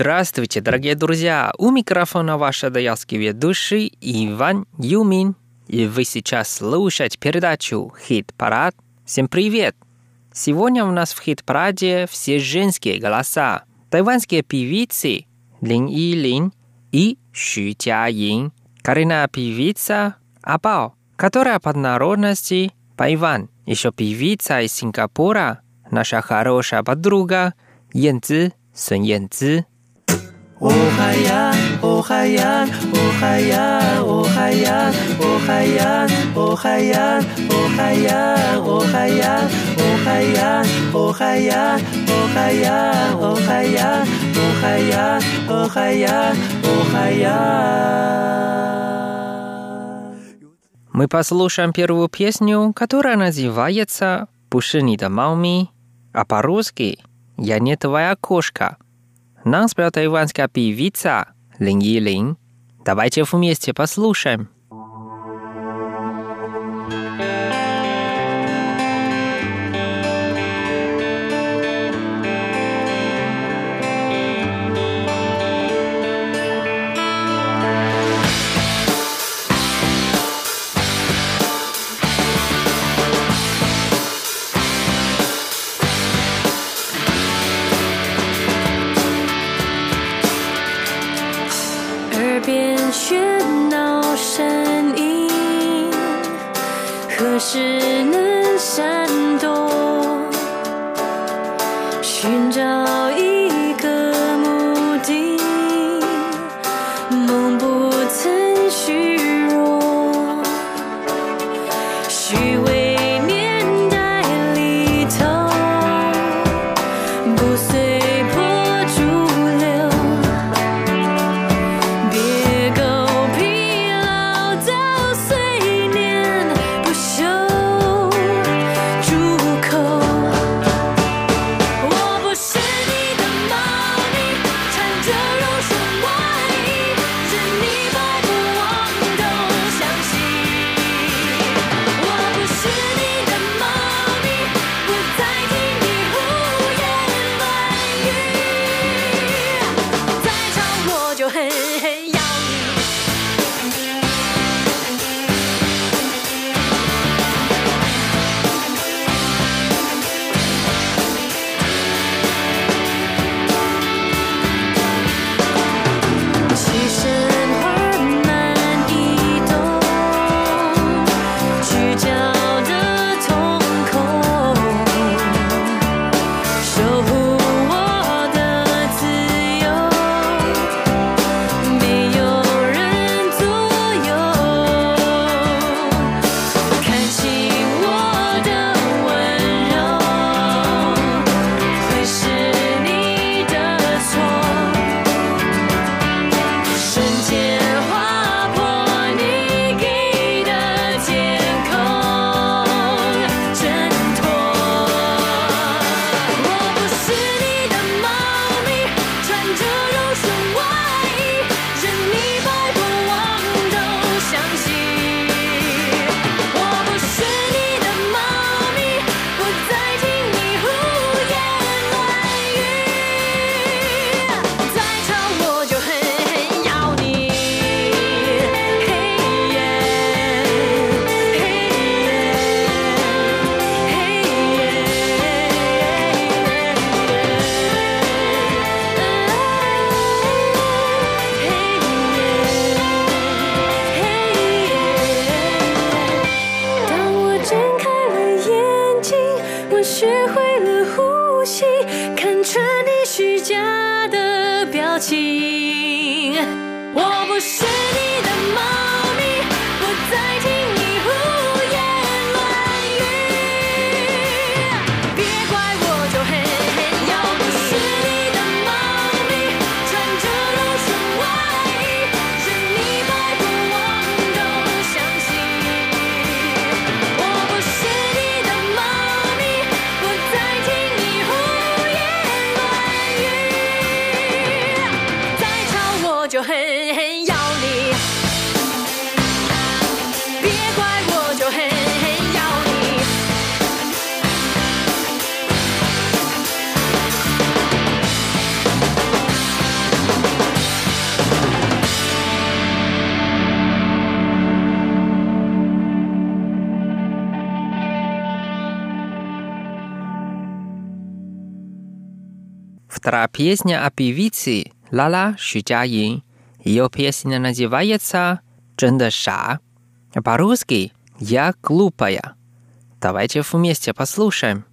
Здравствуйте, дорогие друзья! У микрофона ваша адаялский ведущий Иван Юмин. И вы сейчас слушаете передачу «Хит-парад». Всем привет! Сегодня у нас в «Хит-параде» все женские голоса. Тайванские певицы Лин И Лин и Xu Jiaying, коренная певица Абао, которая под народности Пайван, еще певица из Сингапура, наша хорошая подруга Янцзи, Сун Янцзи, мы послушаем первую песню, которая называется «Пушенида Мауми», а по-русски «Я не твоя кошка», нас про тайванская певица Линь Елинь. Давайте вместе послушаем. 何时能闪躲寻找就狠狠咬你，别怪我就狠狠咬你。Вторая песня о певице Лала Ши Джаин Ее песня называется «Чендаша». По-русски «Я глупая». Давайте вместе послушаем.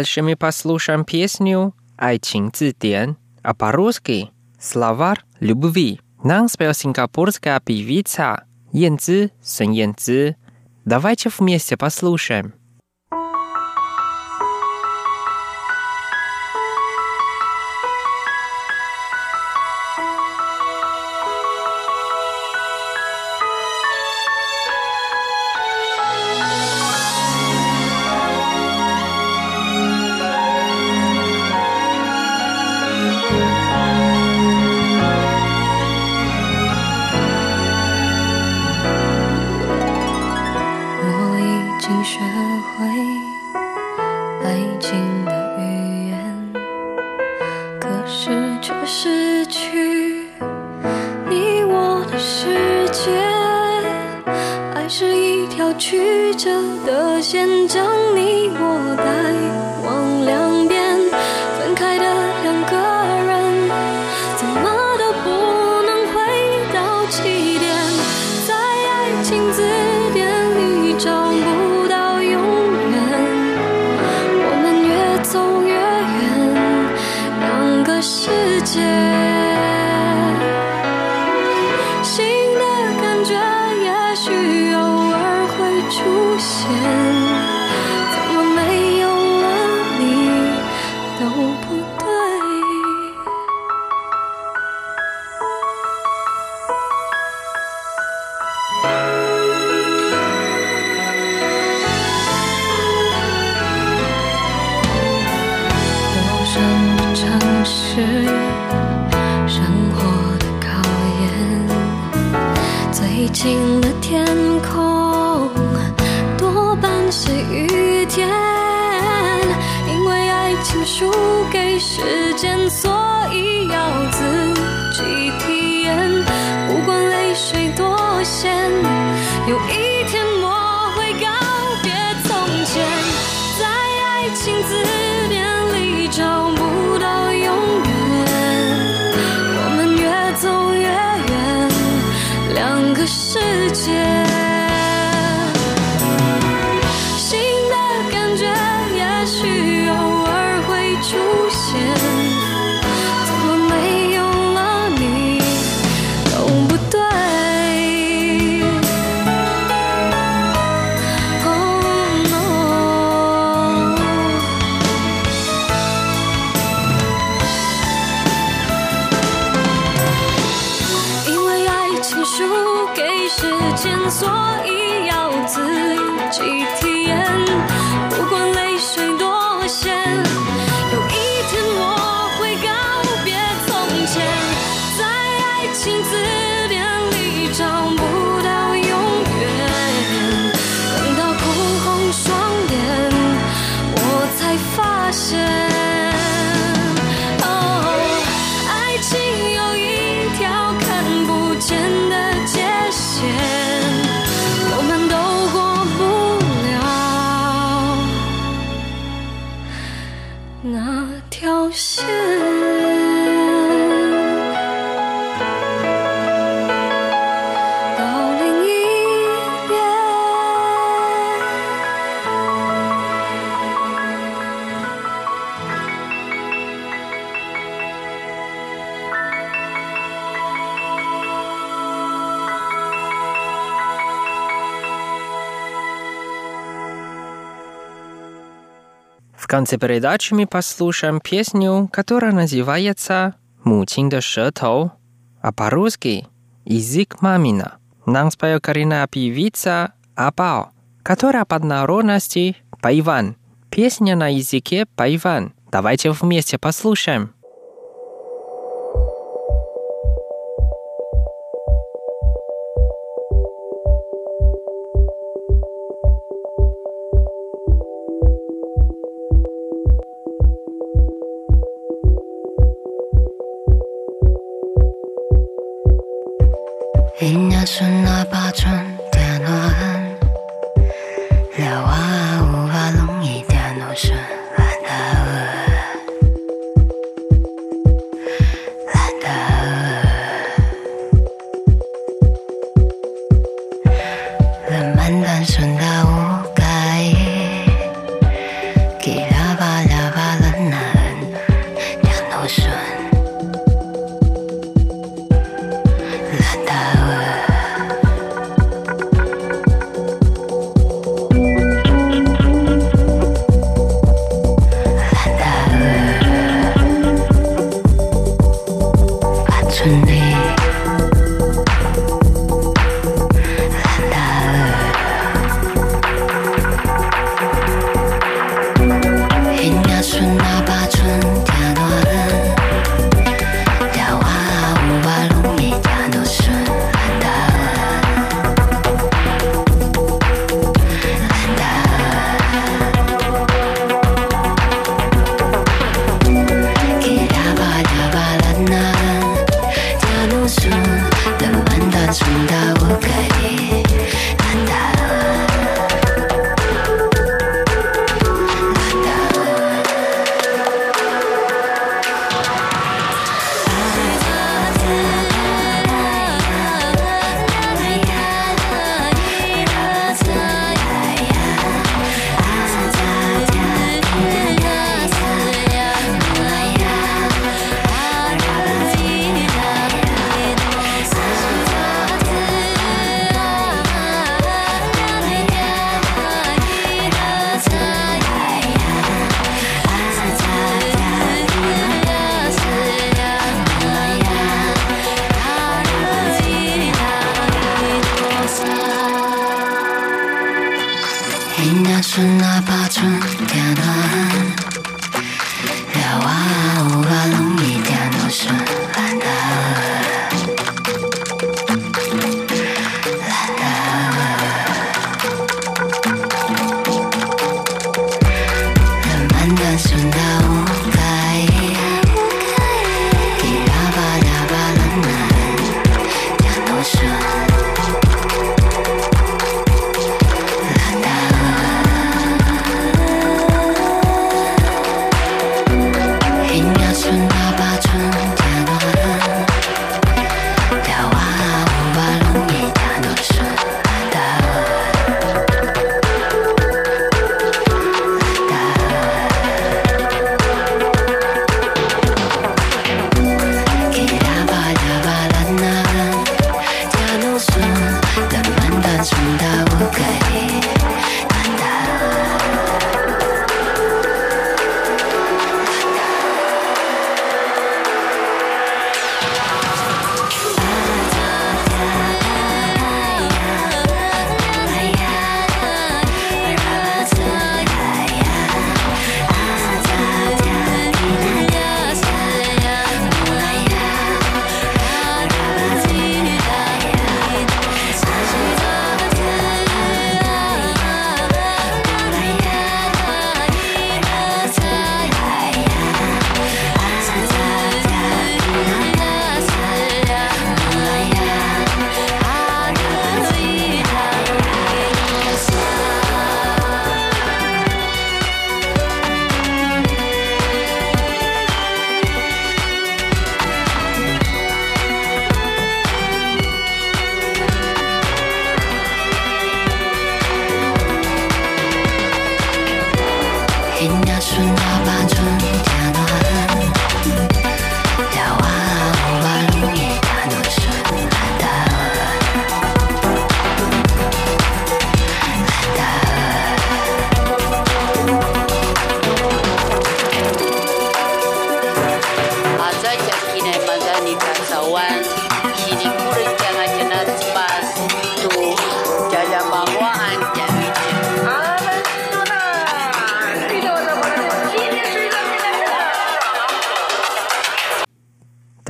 Дальше мы послушаем песню «Айчин Цитен», а по-русски «Словарь любви». Нам спел сингапурская певица Ян Цзи Сун Ян Давайте вместе послушаем. 爱情的语言，可是却失去你我的世界。爱是一条曲折的线，将你我带。新的感觉也许偶尔会出现。时间 конце передачи мы послушаем песню, которая называется «Мутин до шетов», а по-русски «Язык мамина». Нам споет коренная певица Апао, которая под народности Пайван. Песня на языке Пайван. Давайте вместе послушаем.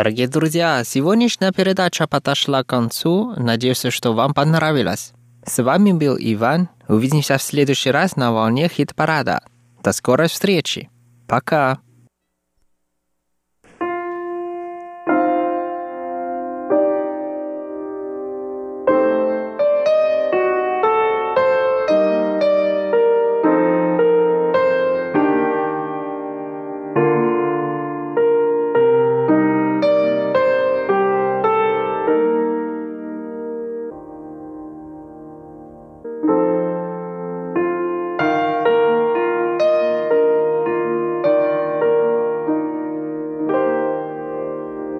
Дорогие друзья, сегодняшняя передача подошла к концу. Надеюсь, что вам понравилось. С вами был Иван. Увидимся в следующий раз на волне хит-парада. До скорой встречи. Пока.